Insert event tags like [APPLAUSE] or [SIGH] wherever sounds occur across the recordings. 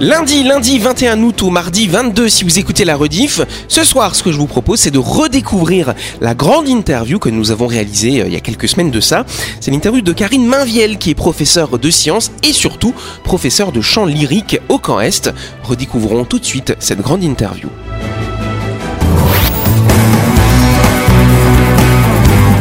Lundi, lundi 21 août ou mardi 22 si vous écoutez la rediff. Ce soir, ce que je vous propose, c'est de redécouvrir la grande interview que nous avons réalisée euh, il y a quelques semaines de ça. C'est l'interview de Karine Mainviel qui est professeure de sciences et surtout professeure de chant lyrique au Camp Est. Redécouvrons tout de suite cette grande interview.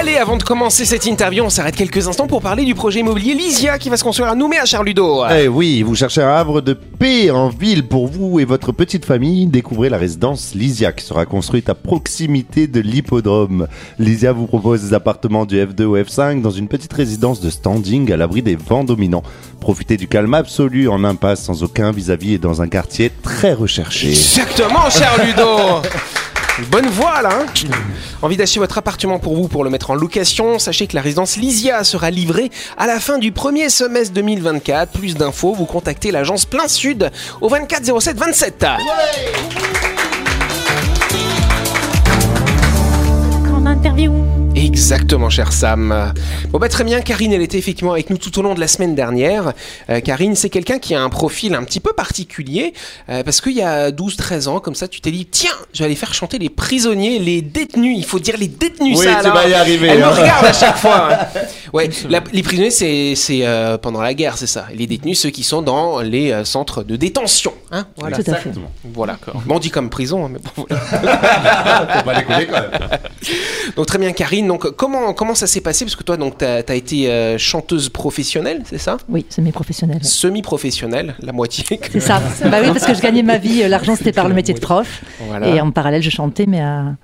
Allez, avant de commencer cette interview, on s'arrête quelques instants pour parler du projet immobilier Lysia qui va se construire à Nouméa, Charludo. Eh oui, vous cherchez un havre de paix en ville pour vous et votre petite famille. Découvrez la résidence Lysia qui sera construite à proximité de l'hippodrome. Lysia vous propose des appartements du F2 au F5 dans une petite résidence de standing à l'abri des vents dominants. Profitez du calme absolu en impasse sans aucun vis-à-vis et dans un quartier très recherché. Exactement, cher Ludo [LAUGHS] Bonne voix là hein Envie d'acheter votre appartement pour vous pour le mettre en location Sachez que la résidence Lysia sera livrée à la fin du premier semestre 2024. Plus d'infos, vous contactez l'agence Plein Sud au 24 07 27. Grande. Exactement, cher Sam. Bon bah très bien, Karine, elle était effectivement avec nous tout au long de la semaine dernière. Euh, Karine, c'est quelqu'un qui a un profil un petit peu particulier, euh, parce qu'il y a 12-13 ans, comme ça, tu t'es dit, tiens, je vais aller faire chanter les prisonniers, les détenus, il faut dire les détenus, Oui, ça tu alors. vas y arriver, Elle me hein. regarde à chaque fois. hein. [LAUGHS] Ouais, la- les prisonniers, c'est c'est, euh, pendant la guerre, c'est ça. Les détenus, ceux qui sont dans les euh, centres de détention. Hein voilà. Tout à fait. Voilà. Bon, on dit comme prison, hein, mais bon, voilà. [LAUGHS] Faut pas déconner quand même. Donc très bien Karine, donc comment comment ça s'est passé? Parce que toi donc t'as as été euh, chanteuse professionnelle, c'est ça? Oui, semi-professionnel. Semi-professionnelle, la moitié. que- C'est ça. bah oui, parce que je gagnais ma vie. euh, L'argent, c'était par le métier de prof. Voilà. Et en parallèle, je chantais, mais à-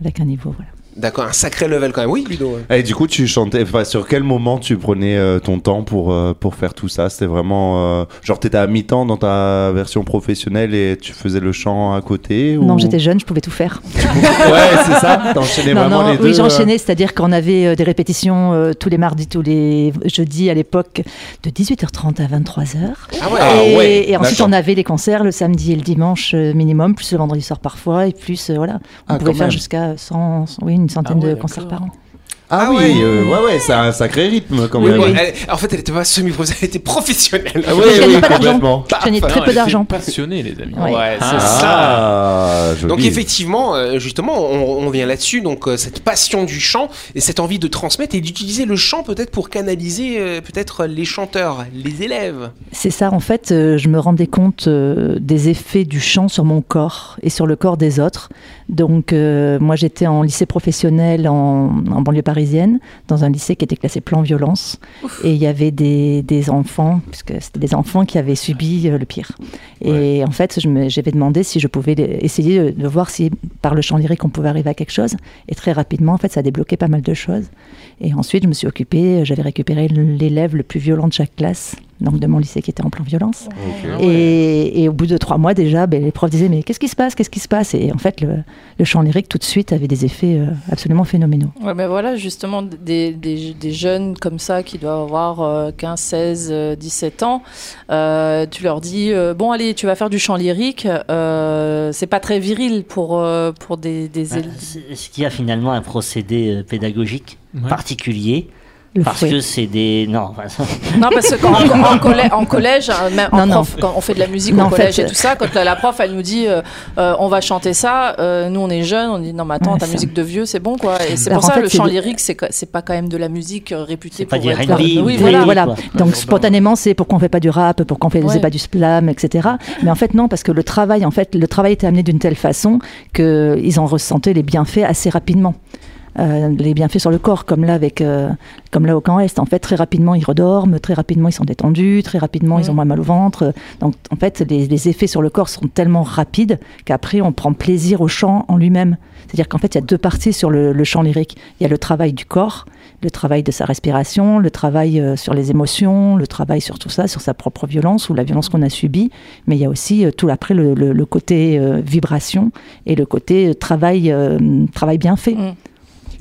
avec un niveau. Voilà. D'accord, un sacré level quand même. Oui, Ludo. Et du coup, tu chantais. Enfin, sur quel moment tu prenais euh, ton temps pour euh, pour faire tout ça? C'était vraiment euh, genre t'étais à mi-temps dans ta version professionnelle et tu faisais le chant à côté ou... Non, j'étais jeune, je pouvais tout faire. [LAUGHS] Ouais, c'est ça. T'enchaînais Non, vraiment non, les deux. oui, euh. j'enchaînais, c'est-à-dire qu'on avait euh, des répétitions euh, tous les mardis, tous les jeudis à l'époque, de 18h30 à 23h. Ah ouais. Ah et, ouais, et ensuite, d'accord. on avait les concerts le samedi et le dimanche euh, minimum, plus le vendredi soir parfois, et plus, euh, voilà. On Ah, pouvait faire même. jusqu'à 100, oui, une centaine Ah ouais, de concerts par an. Ah, Ah oui, ouais. euh, ouais, ouais, c'est un sacré rythme quand Oui, même. oui. Elle- en fait, elle était pas semi-professionnelle, elle était professionnelle. Ah oui, je gagnais oui, pas d'argent. Je gagnais Paf. très Non, peu elle était d'argent. passionnée, les amis. Ouais. Ouais, c'est Ah. ça. Joli. Donc effectivement, euh, justement, on, on vient là-dessus, donc euh, cette passion du chant et cette envie de transmettre et d'utiliser le chant peut-être pour canaliser peut-être les chanteurs, les élèves. C'est ça, en fait, je me rendais compte des effets du chant sur mon corps et sur le corps des autres. Donc, euh, moi, j'étais en lycée professionnel en, en banlieue parisienne, dans un lycée qui était classé plan violence. Et il y avait des, des enfants, puisque c'était des enfants qui avaient subi euh, le pire. Et en fait, j'avais demandé si je pouvais essayer de, de voir si, par le chant lyrique, on pouvait arriver à quelque chose. Et très rapidement, en fait, ça a débloqué pas mal de choses. Et ensuite, je me suis occupée, j'avais récupéré l'élève le plus violent de chaque classe, donc de mon lycée qui était en plan violence. Et, et au bout de trois mois déjà, ben, les profs disaient mais qu'est-ce qui se passe, qu'est-ce qui se passe? Et en fait, le, le chant lyrique tout de suite avait des effets euh, absolument phénoménaux. Ouais, mais voilà, justement, des, des, des jeunes comme ça qui doivent avoir euh, 15, 16, euh, 17 ans, euh, tu leur dis euh, Bon, allez, tu vas faire du chant lyrique. euh, c'est pas très viril pour, euh, pour des, des élèves. qu'il y a finalement un procédé pédagogique Ouais. particulier Le Parce fouet. que c'est des. Non, enfin, ça- Non, parce que quand, [LAUGHS] en, collè- en collège, hein, même en Non, non. prof, quand on fait de la musique Non, au en collège fait, et tout ça, quand la, la prof elle nous dit euh, euh, on va chanter ça, euh, nous on est jeunes, on dit non mais attends Ouais, ta ça. musique de vieux c'est bon quoi. Et c'est pour en ça fait, le chant lyrique c'est pas quand même de la musique réputée pas pour du être- Oui du voilà. voilà. quoi. Donc spontanément, c'est pour qu'on fait pas du rap, pour qu'on fait Ouais. pas du slam, etc. Mais en fait non, parce que le travail, en fait, le travail était amené d'une telle façon que ils en ressentaient les bienfaits assez rapidement. Euh, les bienfaits sur le corps, comme là avec, euh, comme là au camp Est. En fait, très rapidement ils redorment, très rapidement ils sont détendus, très rapidement ils ont moins mal au ventre. Donc en fait, les, les effets sur le corps sont tellement rapides qu'après on prend plaisir au chant en lui-même. C'est-à-dire qu'en fait, il y a deux parties sur le, le chant lyrique. Il y a le travail du corps, le travail de sa respiration, le travail euh, sur les émotions, le travail sur tout ça, sur sa propre violence ou la violence qu'on a subie. Mais il y a aussi tout après le, le- le côté euh, vibration et le côté travail, euh, travail bien fait. Mm.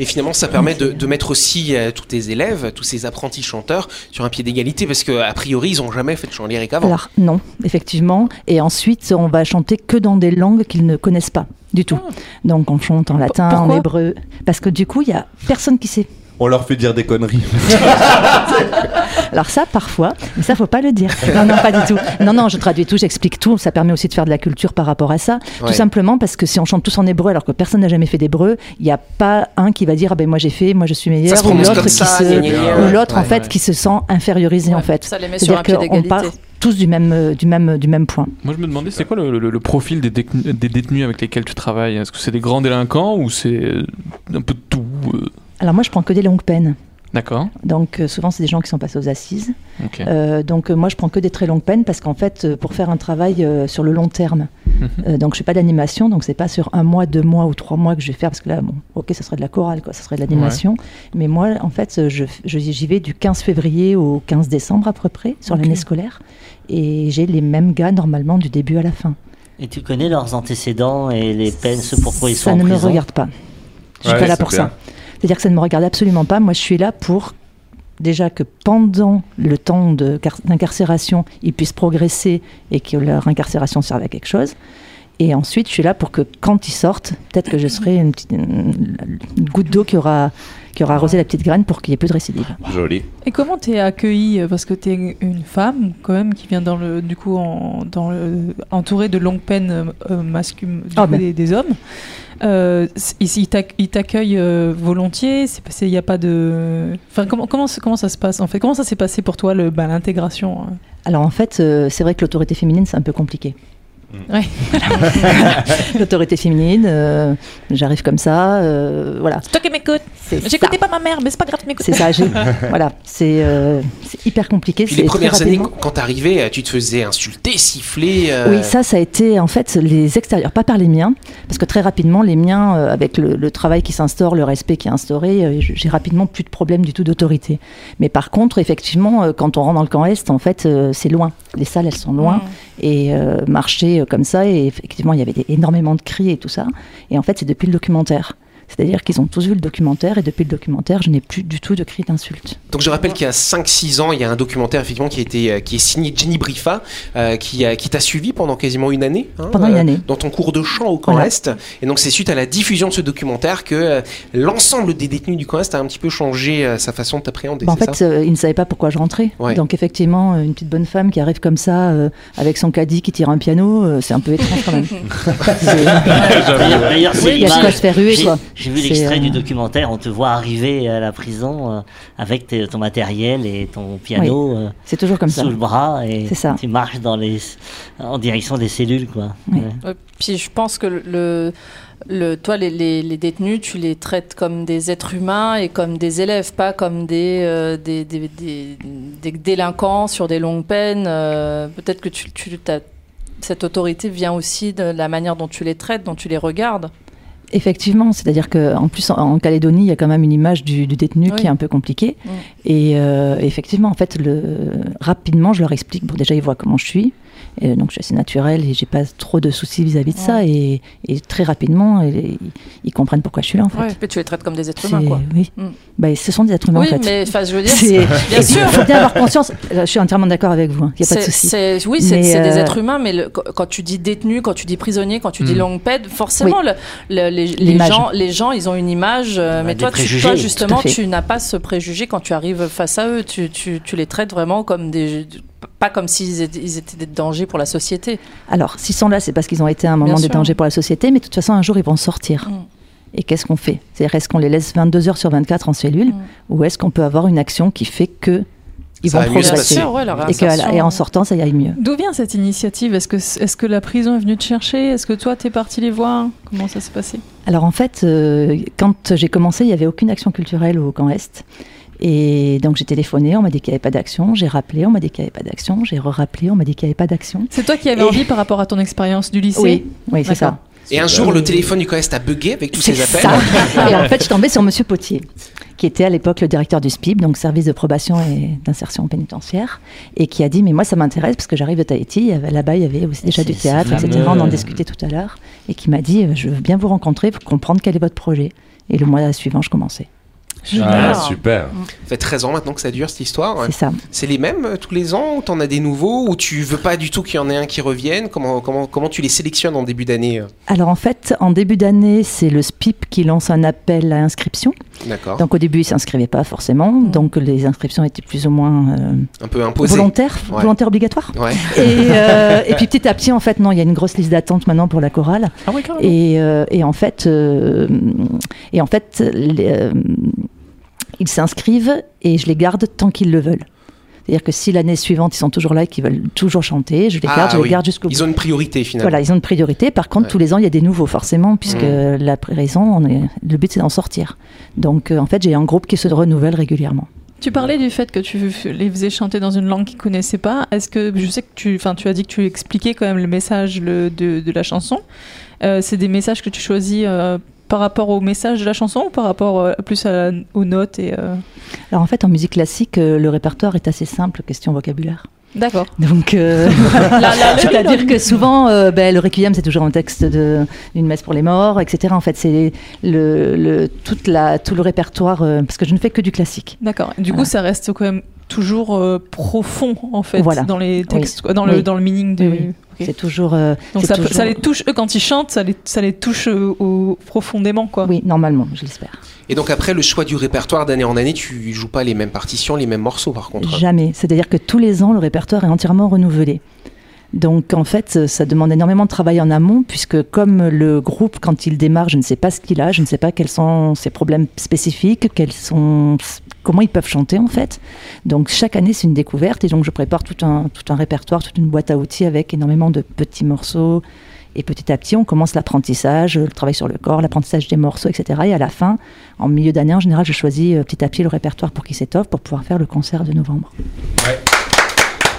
Et finalement, ça permet de, de mettre aussi euh, tous tes élèves, tous ces apprentis chanteurs sur un pied d'égalité parce que a priori, ils ont jamais fait de chant lyrique avant. Alors non, effectivement. Et ensuite, on va chanter que dans des langues qu'ils ne connaissent pas du tout. Donc on chante en latin, en pourquoi? hébreu, parce que du coup, il y a personne qui sait. On leur fait dire des conneries. [LAUGHS] Alors ça, parfois, mais ça, faut pas le dire. Non, non, pas du tout. Non, non, je traduis tout, j'explique tout. Ça permet aussi de faire de la culture par rapport à ça. Ouais. Tout simplement parce que si on chante tous en hébreu alors que personne n'a jamais fait d'hébreu, il n'y a pas un qui va dire ah ben moi j'ai fait, moi je suis meilleur, se ou l'autre qui ça, se, ou l'autre en fait ouais. qui se sent infériorisé en fait. Ça les met sur un C'est-à-dire pied qu'on part d'égalité. tous du même, euh, du même, du même point. Moi, je me demandais, c'est quoi le, le- le profil des, détenus- des détenus avec lesquels tu travailles? Est-ce que c'est des grands délinquants ou c'est euh, un peu de tout euh, Alors moi je prends que des longues peines. D'accord. Donc euh, souvent c'est des gens qui sont passés aux assises. Euh, donc euh, moi je prends que des très longues peines parce qu'en fait euh, pour faire un travail euh, sur le long terme, Mhm. euh, donc je fais pas d'animation, donc c'est pas sur un mois, deux mois ou trois mois que je vais faire parce que là bon ok ça serait de la chorale quoi, ça serait de l'animation. Mais moi en fait je je- j'y vais du 15 février au 15 décembre à peu près sur l'année scolaire et j'ai les mêmes gars normalement du début à la fin. Et tu connais leurs antécédents et les peines, ce pourquoi ils sont ça en ne me prison? regarde pas. Je suis Ouais, pas là pour bien. ça. C'est-à-dire que ça ne me regarde absolument pas. Moi, je suis là pour déjà que pendant le temps d'incarcération, ils puissent progresser et que leur incarcération serve à quelque chose. Et ensuite, je suis là pour que quand ils sortent, peut-être que je serai une, petite, une goutte d'eau qui aura, qui aura arrosé la petite graine pour qu'il n'y ait plus de récidive. Joli. Et comment t'es accueillie Parce que t'es une femme, quand même, qui vient dans le, du coup, en, dans le, entourée de longues peines euh, masculines Ah ben. des, des hommes. Euh, ils t'ac- ils t'accueillent euh, volontiers. C'est passé, il y a pas de. Enfin, comment, comment, ça- comment ça se passe en fait? Comment ça s'est passé pour toi le, bah, l'intégration hein? Alors en fait, euh, c'est vrai que l'autorité féminine, c'est un peu compliqué. Ouais. [LAUGHS] [LAUGHS] l'autorité féminine, euh, j'arrive comme ça, euh, voilà. C'est toi qui m'écoutes. J'écoutais pas ma mère, mais c'est pas grave, m'écoutes. C'est ça, j'ai- [LAUGHS] voilà, c'est euh, c'est hyper compliqué. Puis les premières années, quand t'arrivais, tu te faisais insulter, siffler. euh, Oui, ça, ça a été en fait les extérieurs, pas par les miens, parce que très rapidement, les miens, euh, avec le, le travail qui s'instaure, le respect qui est instauré, euh, j'ai rapidement plus de problème du tout d'autorité. Mais par contre, effectivement, euh, quand on rentre dans le camp Est, en fait, euh, c'est loin. Les salles, elles sont loin. Et euh, marcher euh, comme ça, et effectivement, il y avait énormément de cris et tout ça. Et en fait, c'est depuis le documentaire. C'est-à-dire qu'ils ont tous vu le documentaire, et depuis le documentaire, je n'ai plus du tout de cris d'insultes. Donc je rappelle qu'il y a 5-6 ans, il y a un documentaire effectivement qui a été euh, qui est signé Jenny Brifa, euh, qui, a- qui t'a suivi pendant quasiment une année. hein, Pendant une euh, année. Dans ton cours de chant au camp Voilà. Est. Et donc c'est suite à la diffusion de ce documentaire que euh, l'ensemble des détenus du camp Est a un petit peu changé euh, sa façon de t'appréhender. Bah, en fait, ça euh, ils ne savaient pas pourquoi je rentrais. Ouais. Donc effectivement, euh, une petite bonne femme qui arrive comme ça, euh, avec son caddie qui tire un piano, euh, c'est un peu étrange quand même. [LAUGHS] D'ailleurs, c'est il y a de quoi l'image. se faire ruer, quoi. J'ai vu l'extrait euh, du documentaire, on te voit arriver à la prison euh, avec ton matériel et ton piano euh, C'est toujours comme ça. sous le bras et ça. tu marches dans les, en direction des cellules. Quoi. Oui. Ouais. Ouais, Puis je pense que le, le, toi, les, les, les détenus, tu les traites comme des êtres humains et comme des élèves, pas comme des, euh, des, des, des- des délinquants sur des longues peines. Euh, Peut-être que tu, tu t'as- cette autorité vient aussi de la manière dont tu les traites, dont tu les regardes. Effectivement, c'est-à-dire qu'en plus en, en Calédonie, il y a quand même une image du, du détenu Oui. qui est un peu compliquée. Et euh, effectivement, en fait, le, rapidement, je leur explique. Bon, déjà, ils voient comment je suis. Et donc, je suis assez naturelle et j'ai pas trop de soucis vis-à-vis de ça. Et, et très rapidement, ils, ils comprennent pourquoi je suis là, en fait. Puis tu les traites comme des êtres C'est- humains, quoi. Oui, Mm. bah, ce sont des êtres humains, Oui, en fait. mais enfin, je veux dire, et bien sûr. Il faut bien avoir conscience. Je suis entièrement d'accord avec vous. hein. Il n'y a pas de souci. c'est- Oui, c'est des euh, êtres humains, mais le- quand tu dis détenu, quand tu dis prisonnier, quand tu dis Mm. longue peine, forcément, le- le- les, les gens, les gens, ils ont une image. euh, Bah, mais toi, tu, justement, tu n'as pas ce préjugé quand tu arrives face à eux. Tu, tu- tu les traites vraiment comme des. Pas comme s'ils étaient, ils étaient des dangers pour la société. Alors, s'ils sont là, c'est parce qu'ils ont été à un moment Bien des sûr. dangers pour la société, mais de toute façon, un jour, ils vont sortir. Mm. Et qu'est-ce qu'on fait? C'est-à-dire, est-ce qu'on les laisse 22 heures sur 24 en cellule Mm. Ou est-ce qu'on peut avoir une action qui fait que ils Ça vont progresser. Sûr, ouais, et, que, et en sortant, ça ira mieux. D'où vient cette initiative? Est-ce que, est que la prison est venue te chercher? Est-ce que toi, t'es parti les voir? Comment ça s'est passé? Alors en fait, euh, quand j'ai commencé, il n'y avait aucune action culturelle au camp Est. Et donc j'ai téléphoné, on m'a dit qu'il n'y avait pas d'action. J'ai rappelé, on m'a dit qu'il n'y avait pas d'action. J'ai re-rappelé, on m'a dit qu'il n'y avait pas d'action. C'est toi qui avais Et- envie par rapport à ton expérience du lycée Oui, oui, c'est ça. Et un jour, le téléphone du COEST a bugué avec tous ces appels. ça. Et en fait, je tombais sur Monsieur Potier, qui était à l'époque le directeur du SPIB, donc service de probation et d'insertion pénitentiaire, et qui a dit mais moi ça m'intéresse parce que j'arrive de Tahiti. Là-bas, il y avait aussi déjà du théâtre, etc. fameux- On en discutait tout à l'heure, et qui m'a dit je veux bien vous rencontrer pour comprendre quel est votre projet. Et le mois suivant, je commençais. Ah, super. Ça fait 13 ans maintenant que ça dure cette histoire. C'est ça. C'est les mêmes euh, tous les ans ou t'en as des nouveaux ou tu veux pas du tout qu'il y en ait un qui revienne? Comment, comment, comment tu les sélectionnes en début d'année euh? Alors en fait, en début d'année, c'est le SPIP qui lance un appel à inscription. D'accord. Donc au début, ils s'inscrivaient pas forcément, donc les inscriptions étaient plus ou moins euh, Un peu imposé. volontaires, Ouais. volontaires obligatoires. Ouais. Et, [LAUGHS] euh, et puis petit à petit, en fait, non, il y a une grosse liste d'attente maintenant pour la chorale. Ah oui. Et, euh, et en fait, euh, et en fait, les, euh, ils s'inscrivent et je les garde tant qu'ils le veulent. C'est-à-dire que si l'année suivante ils sont toujours là et qu'ils veulent toujours chanter, je les Ah garde, je oui. les garde jusqu'au bout. Ils ont une priorité finalement. Voilà, ils ont une priorité. Par contre, Ouais. tous les ans, il y a des nouveaux, forcément, puisque Mm. la raison, on est, le but, c'est d'en sortir. Donc, euh, en fait, j'ai un groupe qui se renouvelle régulièrement. Tu parlais du fait que tu les faisais chanter dans une langue qu'ils connaissaient pas. Est-ce que je sais que tu, enfin, tu as dit que tu expliquais quand même le message le- de, de la chanson. Euh, c'est des messages que tu choisis euh, par rapport au message de la chanson ou par rapport euh, plus à aux notes et. euh, Alors, en fait, en musique classique, euh, le répertoire est assez simple, question vocabulaire. D'accord. Donc, euh, [LAUGHS] c'est-à-dire que souvent, euh, ben, le requiem, c'est toujours un texte de- d'une messe pour les morts, etc. En fait, c'est le, le- toute la, tout le répertoire, euh, parce que je ne fais que du classique. D'accord. Du coup, ça reste quand même toujours euh, profond en fait Voilà. dans les textes, Oui. quoi, dans le Oui. dans le meaning de. Oui, oui. Ok. C'est toujours. euh, Donc ça, peut- toujours- ça les touche eux quand ils chantent, ça les ça les touche euh, au- profondément quoi. Oui, normalement, je l'espère. Et donc après le choix du répertoire d'année en année, tu joues pas les mêmes partitions, les mêmes morceaux par contre. Jamais. C'est-à-dire que tous les ans, le répertoire est entièrement renouvelé. Donc en fait, ça demande énormément de travail en amont, puisque comme le groupe, quand il démarre, je ne sais pas ce qu'il a, je ne sais pas quels sont ses problèmes spécifiques, quels sont, comment ils peuvent chanter en fait. Donc chaque année, c'est une découverte, et donc je prépare tout un, tout un répertoire, toute une boîte à outils avec énormément de petits morceaux. Et petit à petit, on commence l'apprentissage, le travail sur le corps, l'apprentissage des morceaux, etc. Et à la fin, en milieu d'année, en général, je choisis euh, petit à petit le répertoire pour qu'il s'étoffe pour pouvoir faire le concert de novembre.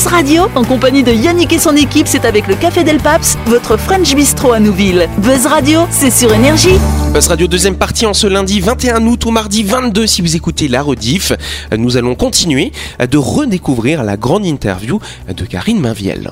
Buzz Radio, en compagnie de Yannick et son équipe, c'est avec le Café Del Paps, votre French Bistro à Nouville. Buzz Radio, c'est sur Énergie. Buzz Radio deuxième partie en ce lundi 21 août au mardi 22 si vous écoutez la rediff. Nous allons continuer de redécouvrir la grande interview de Karine Mainviel.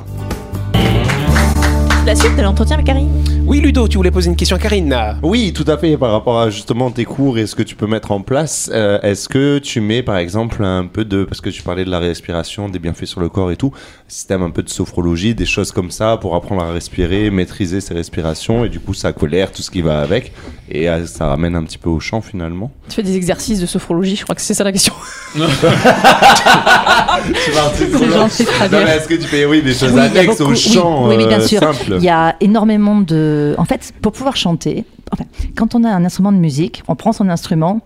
La suite de l'entretien avec Karine. Oui Ludo, tu voulais poser une question à Karine Oui, tout à fait. Par rapport à justement tes cours et ce que tu peux mettre en place, euh, est-ce que tu mets par exemple un peu de, parce que tu parlais de la respiration, des bienfaits sur le corps et tout, système un peu de sophrologie, des choses comme ça pour apprendre à respirer, maîtriser ses respirations et du coup ça colère, tout ce qui va avec et euh, ça ramène un petit peu au chant finalement. Tu fais des exercices de sophrologie, je crois que c'est ça la question. [LAUGHS] [LAUGHS] C'est mais est-ce que tu fais oui des choses Oui, annexes beaucoup- au oui, chant oui, oui, bien euh, sûr. Il y a énormément de. En fait, pour pouvoir chanter, enfin, quand on a un instrument de musique, on prend son instrument,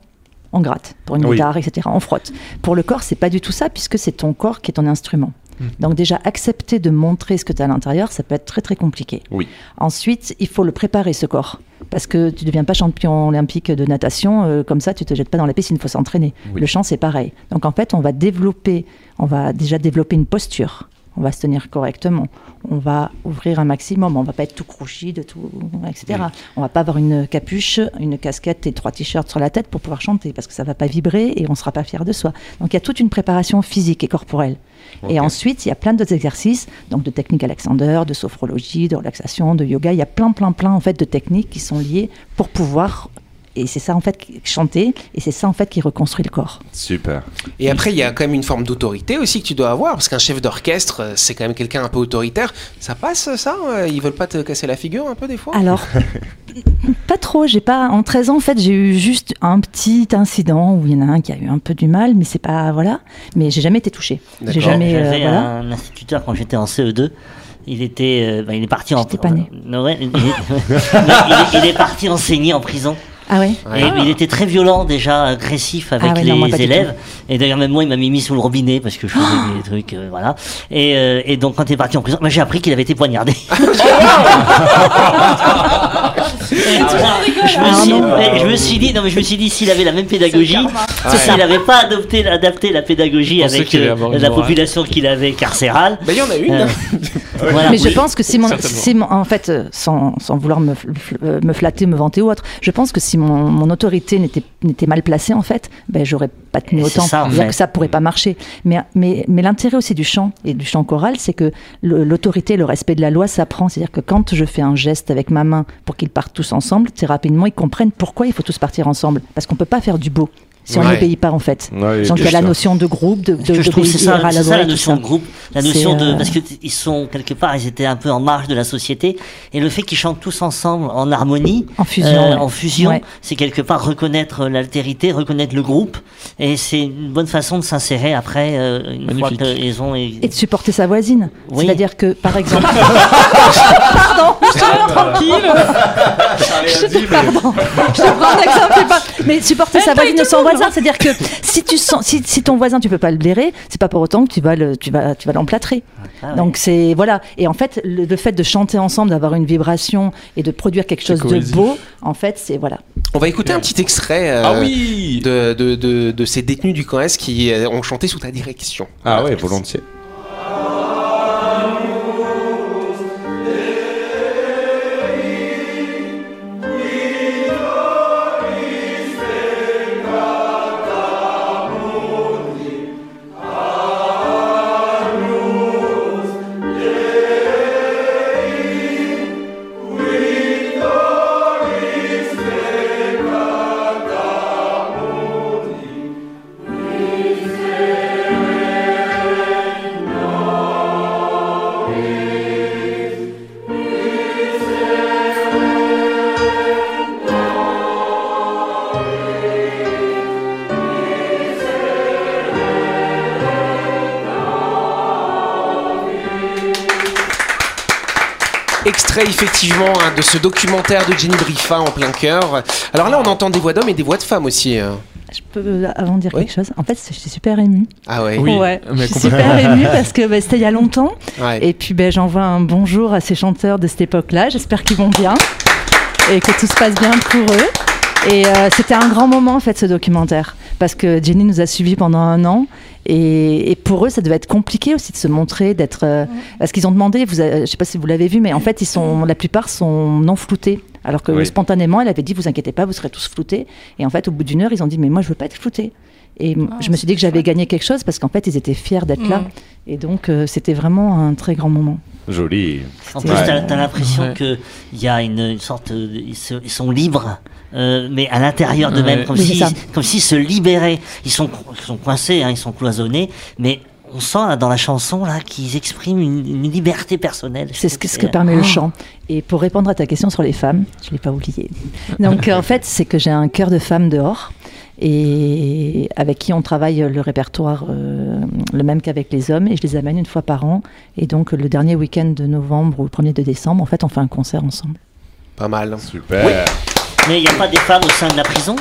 on gratte pour une Oui. guitare, etc. On frotte. Pour le corps, c'est pas du tout ça, puisque c'est ton corps qui est ton instrument. Hmm. Donc déjà, accepter de montrer ce que tu as à l'intérieur, ça peut être très très compliqué. Oui. Ensuite, il faut le préparer, ce corps. Parce que tu ne deviens pas champion olympique de natation, euh, comme ça, tu te jettes pas dans la piscine, il faut s'entraîner. Oui. Le chant, c'est pareil. Donc en fait, on va développer, on va déjà développer une posture. On va se tenir correctement. On va ouvrir un maximum. On va pas être tout crouchi, de tout, etc. On va pas avoir une capuche, une casquette et trois t-shirts sur la tête pour pouvoir chanter parce que ça va pas vibrer et on sera pas fier de soi. Donc il y a toute une préparation physique et corporelle. Et ensuite, il y a plein d'autres exercices, donc de techniques Alexander, de sophrologie, de relaxation, de yoga. Il y a plein, plein, plein en fait de techniques qui sont liées pour pouvoir Et c'est ça en fait, qui- chanter, et c'est ça en fait qui reconstruit le corps. Super. Et après, il y a quand même une forme d'autorité aussi que tu dois avoir, parce qu'un chef d'orchestre, euh, c'est quand même quelqu'un un peu autoritaire. Ça passe, ça euh, Ils veulent pas te casser la figure un peu des fois? Alors, [LAUGHS] pas trop. J'ai pas. En 13 ans, en fait, j'ai eu juste un petit incident où il y en a un qui a eu un peu du mal, mais c'est pas voilà. Mais j'ai jamais été touchée. J'ai D'accord. jamais. euh, voilà. un instituteur quand j'étais en CE2. Il était, euh, bah, il est parti en. J'étais pas il, [LAUGHS] il est, il est parti enseigner en prison. Ah ouais. Et il était très violent déjà, agressif avec Ah ouais, les non, moi, élèves. Et d'ailleurs même moi il m'a mis sous le robinet parce que je faisais des trucs, euh, voilà. Et, euh, et donc quand il est parti en prison, bah, j'ai appris qu'il avait été poignardé. [LAUGHS] Et voilà, je, me suis, mais je me suis dit, non mais je me suis dit s'il avait la même pédagogie, s'il n'avait pas adopté, adapté la pédagogie avec euh, la population qu'il avait carcérale. Bah, il y en a une. Euh, [LAUGHS] voilà. Mais je pense que si mon, certainement. si mon- en fait, euh, sans, sans vouloir me, me flatter, me vanter ou autre, je pense que si mon, mon autorité n'était n'était mal placée, en fait, ben, j'aurais pas tenu autant. ça, fait. que ça pourrait pas marcher. Mais, mais, mais l'intérêt aussi du chant et du chant choral, c'est que l'autorité, le respect de la loi s'apprend. C'est-à-dire que quand je fais un geste avec ma main pour qu'ils partent tous ensemble, très rapidement, ils comprennent pourquoi il faut tous partir ensemble. Parce qu'on peut pas faire du beau si on Ouais. n'obéit pas, en fait. Ouais, Donc il y a la notion de groupe, de, de, que je trouve c'est ça, la ça notion ça. de groupe, la notion de euh, parce que ils sont quelque part, ils étaient un peu en marge de la société et le fait qu'ils chantent tous ensemble en harmonie, En fusion, euh, ouais. en fusion, Ouais. c'est quelque part reconnaître l'altérité, reconnaître le groupe et c'est une bonne façon de s'insérer après euh, une Magnifique. fois qu'ils ont Et de supporter sa voisine. Oui. C'est-à-dire que, par exemple. Pardon, Tranquille. je te pardon. Je te prends un exemple, Mais supporter sa voisine de c'est-à-dire que si tu sens, si, si ton voisin tu peux pas le blairer, c'est pas pour autant que tu vas le, tu vas, tu vas l'emplâtrer. Ah ouais. Donc c'est voilà. Et en fait, le, le fait de chanter ensemble, d'avoir une vibration et de produire quelque chose de beau, en fait, c'est voilà. On va écouter un petit extrait euh, Ah oui de, de, de, de ces détenus du camp S qui euh, ont chanté sous ta direction. Ah ouais, volontiers. Extrait effectivement hein, de ce documentaire de Jenny Briffa en plein cœur. Alors là, on entend des voix d'hommes et des voix de femmes aussi. euh. Je peux euh, avant de dire Oui. quelque chose. En fait, je suis super émue. Ah ouais. Oui, ouais. mais je suis super émue [LAUGHS] parce que bah, c'était il y a longtemps. Ouais. Et puis ben, j'envoie un bonjour à ces chanteurs de cette époque-là. J'espère qu'ils vont bien et que tout se passe bien pour eux. Et euh, c'était un grand moment en fait ce documentaire parce que Jenny nous a suivis pendant un an et, et pour eux ça devait être compliqué aussi de se montrer, d'être euh, parce qu'ils ont demandé, vous, avez- je sais pas si vous l'avez vu, mais en fait ils sont la plupart sont non floutés. Alors que Oui. spontanément, elle avait dit vous inquiétez pas, vous serez tous floutés. Et en fait, au bout d'une heure, ils ont dit mais moi je veux pas être flouté. Et Ah, je me suis dit que j'avais gagné quelque chose parce qu'en fait ils étaient fiers d'être là. Mm. Et donc euh, c'était vraiment un très grand moment. Joli. En plus, Ouais. t'as as, l'impression Ouais. que il y a une, une sorte, de- ils, se- ils sont libres, euh, mais à l'intérieur d'eux-mêmes, Ouais. comme c'est si, s'ils se libéraient. Ils sont, ils sont coincés, hein, ils sont cloisonnés, mais on sent là, dans la chanson là qu'ils expriment une, une liberté personnelle. C'est ce que, ce que permet le chant. Et pour répondre à ta question sur les femmes, je l'ai pas oublié. Donc euh, en [LAUGHS] fait, c'est que j'ai un cœur de femme dehors et avec qui on travaille le répertoire euh, le même qu'avec les hommes et je les amène une fois par an. Et donc le dernier week-end de novembre ou le premier de décembre, en fait, on fait un concert ensemble. Pas mal. Super. Mais il n'y a pas des femmes au sein de la prison?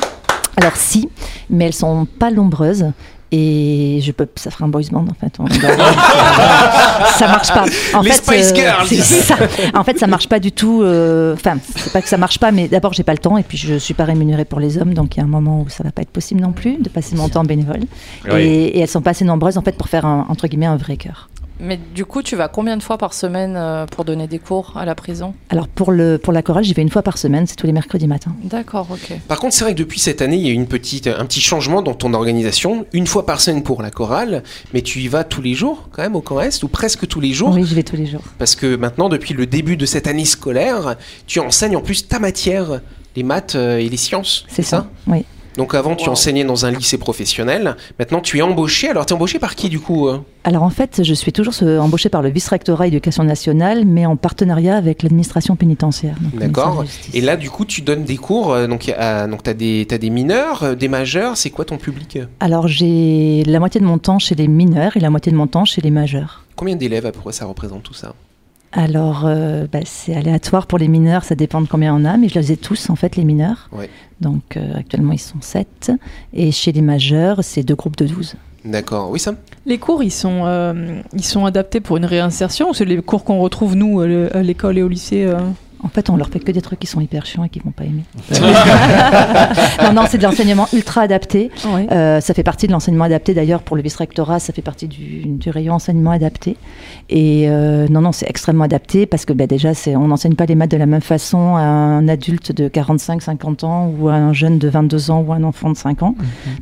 Alors si, mais elles sont pas nombreuses. Et je peux, ça fera un boys band en fait. On- [LAUGHS] ça marche pas. En Les fait, Spice Girls. c'est ça. En fait, ça marche pas du tout. euh, Enfin, c'est pas que ça marche pas, mais d'abord, j'ai pas le temps et puis je suis pas rémunérée pour les hommes, donc il y a un moment où ça va pas être possible non plus de passer mon temps bénévole. Oui. Et, et elles sont pas assez nombreuses en fait pour faire un, entre guillemets un vrai cœur. Mais du coup, tu vas combien de fois par semaine euh, pour donner des cours à la prison? Alors pour le pour la chorale, j'y vais une fois par semaine, c'est tous les mercredis matins. D'accord, ok. Par contre, c'est vrai que depuis cette année, il y a eu une petite, un petit changement dans ton organisation. Une fois par semaine pour la chorale, mais tu y vas tous les jours quand même au camp Est ou presque tous les jours? Oui, j'y vais tous les jours. Parce que maintenant, depuis le début de cette année scolaire, tu enseignes en plus ta matière les maths euh, et les sciences. C'est ça, oui. Donc avant, tu enseignais dans un lycée professionnel. Maintenant, tu es embauché. Alors, tu es embauché par qui du coup euh Alors en fait, je suis toujours embauchée par le vice-rectorat éducation nationale, mais en partenariat avec l'administration pénitentiaire. D'accord. Et là, du coup, tu donnes des cours. euh, donc, tu as, des t'as des mineurs, euh, des majeurs. C'est quoi ton public? Alors j'ai la moitié de mon temps chez les mineurs et la moitié de mon temps chez les majeurs. Combien d'élèves à peu près ça représente tout ça? Alors euh, bah, c'est aléatoire pour les mineurs, ça dépend de combien on a, mais je les ai tous en fait les mineurs. Ouais. Donc euh, actuellement ils sont 7. Et chez les majeurs, c'est deux groupes de 12. D'accord. Oui, Sam? Les cours, ils sont, euh, ils sont adaptés pour une réinsertion ou c'est les cours qu'on retrouve nous à le- à l'école et au lycée euh? En fait, on leur fait que des trucs qui sont hyper chiants et qu'ils vont pas aimer. [LAUGHS] non, non, c'est de l'enseignement ultra adapté. Euh, ça fait partie de l'enseignement adapté d'ailleurs pour le vice-rectorat, ça fait partie du, du rayon enseignement adapté. Et euh, non, non, c'est extrêmement adapté parce que bah, déjà, on n'enseigne pas les maths de la même façon à un adulte de 45-50 ans ou à un jeune de 22 ans ou à un enfant de 5 ans.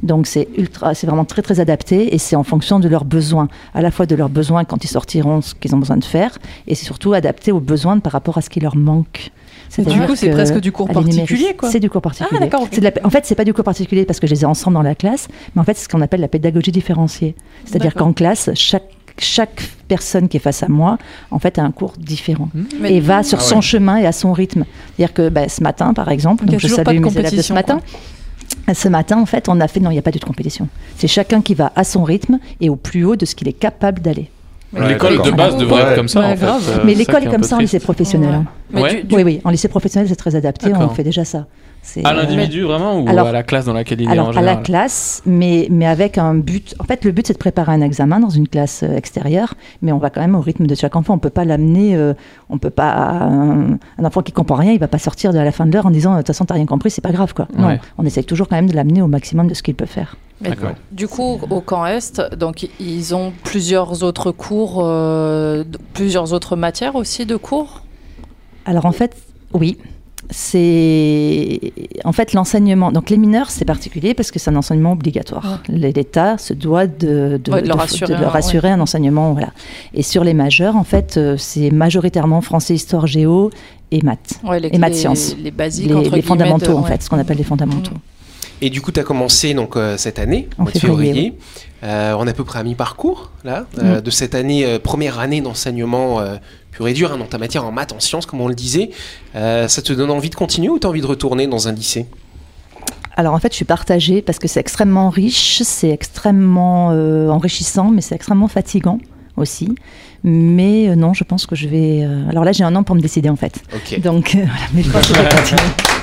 Donc c'est ultra, c'est vraiment très très adapté et c'est en fonction de leurs besoins, à la fois de leurs besoins quand ils sortiront, ce qu'ils ont besoin de faire, et c'est surtout adapté aux besoins par rapport à ce qui leur manque. Du coup, c'est que presque du cours particulier, quoi. C'est du cours particulier. Ah, la- en fait, c'est pas du cours particulier parce que je les ai ensemble dans la classe, mais en fait, c'est ce qu'on appelle la pédagogie différenciée. C'est-à-dire qu'en classe, chaque chaque personne qui est face à moi, en fait, a un cours différent Mais- et va sur Ah son ouais. chemin et à son rythme. C'est-à-dire que bah, ce matin, par exemple, Donc, je toujours pas salue de mes élèves de ce matin. Ce matin, en fait, on a fait non, il n'y a pas de compétition. C'est chacun qui va à son rythme et au plus haut de ce qu'il est capable d'aller. Ouais, L'école de base devrait Ouais. être comme ça. Ouais, en fait. grave. Euh, Mais l'école est comme ça en lycée professionnel. hein. Mais Ouais. du- du- Oui, oui, en lycée professionnel, c'est très adapté. On D'accord. fait déjà ça. C'est, À euh, l'individu vraiment ou Alors- à la classe dans laquelle il est en à la classe, mais, mais avec un but. En fait, le but, c'est de préparer un examen dans une classe euh, extérieure, mais on va quand même au rythme de chaque enfant. On peut pas l'amener. euh, on peut pas. Un, un enfant qui comprend rien, il va pas sortir de la fin de l'heure en disant De toute façon, t'as rien compris, c'est pas grave, quoi. Non, Ouais. on essaye toujours quand même de l'amener au maximum de ce qu'il peut faire. Mais. Du coup, au camp Est, donc ils ont plusieurs autres cours, euh, plusieurs autres matières aussi de cours? Alors, en fait, oui. C'est en fait l'enseignement. Donc les mineurs, c'est particulier parce que c'est un enseignement obligatoire. L'État se doit de, de, Ouais, de leur de- assurer de leur un- enseignement. Voilà. Et sur les majeurs, en fait, euh, c'est majoritairement français, histoire, géo et maths. Ouais, les, Et maths les- sciences. les basiques, Les, entre les guillemets, fondamentaux, de- en fait, ce qu'on appelle les fondamentaux. Et du coup, tu as commencé donc, euh, cette année, En au mois de février. Euh, on est à peu près à mi-parcours, là, euh, Mm. de cette année, première année d'enseignement pur et dur, hein, dans ta matière en maths, en sciences, comme on le disait. Ça te donne envie de continuer ou tu as envie de retourner dans un lycée? Alors en fait, je suis partagée parce que c'est extrêmement riche, c'est extrêmement enrichissant, mais c'est extrêmement fatigant aussi. Mais non, je pense que je vais. Alors là, j'ai un an pour me décider en fait. Ok. Donc [LAUGHS] voilà, mais je pense que je vais [LAUGHS] continuer.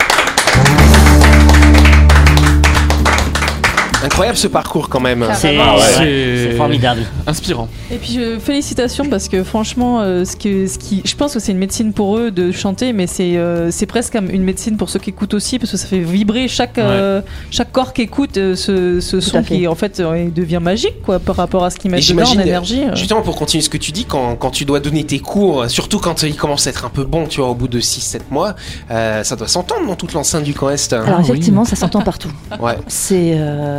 Incroyable ce parcours quand même. C'est Ah ouais. formidable. Inspirant. Et puis félicitations parce que franchement, euh, ce que, ce qui, je pense que c'est une médecine pour eux de chanter, mais c'est euh, c'est presque comme une médecine pour ceux qui écoutent aussi parce que ça fait vibrer chaque euh, chaque corps qui écoute euh, ce, ce son fait. qui en fait euh, devient magique quoi par rapport à ce qu'ils Et mettent dedans en énergie. euh. justement pour continuer ce que tu dis, quand, quand tu dois donner tes cours, surtout quand ils commencent à être un peu bons, tu vois, au bout de 6-7 mois, euh, ça doit s'entendre dans toute l'enceinte du camp Est. Alors oui. effectivement, ça s'entend partout. Ouais. C'est.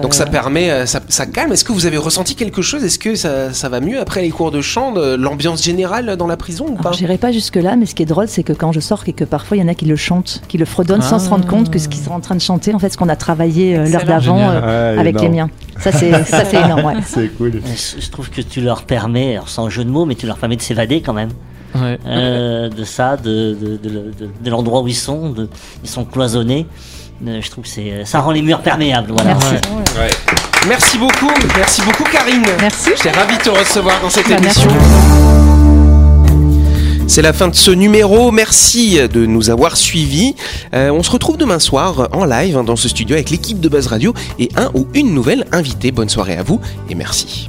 Donc ça permet, euh, ça, ça calme. Est-ce que vous avez ressenti quelque chose? Est-ce que ça, ça va mieux après les cours de chant, l'ambiance générale dans la prison ou pas? J'irai pas jusque-là, mais ce qui est drôle, c'est que quand je sors et que parfois il y en a qui le chantent, qui le fredonnent sans Ah. se rendre compte que ce qu'ils sont en train de chanter, en fait, ce qu'on a travaillé euh, l'heure d'avant euh, Ouais, avec les miens. Ça, c'est ça, c'est énorme. Ouais. [LAUGHS] C'est cool. Je je trouve que tu leur permets, alors sans jeu de mots, mais tu leur permets de s'évader quand même. Ouais. euh, de ça, de, de, de, de- de l'endroit où ils sont, de, ils sont cloisonnés. Euh, je trouve que c'est, ça rend les murs perméables. Voilà. Merci. Ouais. Merci beaucoup, merci beaucoup Karine. Merci. J'étais ravi de te recevoir dans cette Bah, émission. C'est la fin de ce numéro. Merci de nous avoir suivis. Euh, on se retrouve demain soir en live hein, dans ce studio avec l'équipe de Buzz Radio et un ou une nouvelle invitée. Bonne soirée à vous et merci.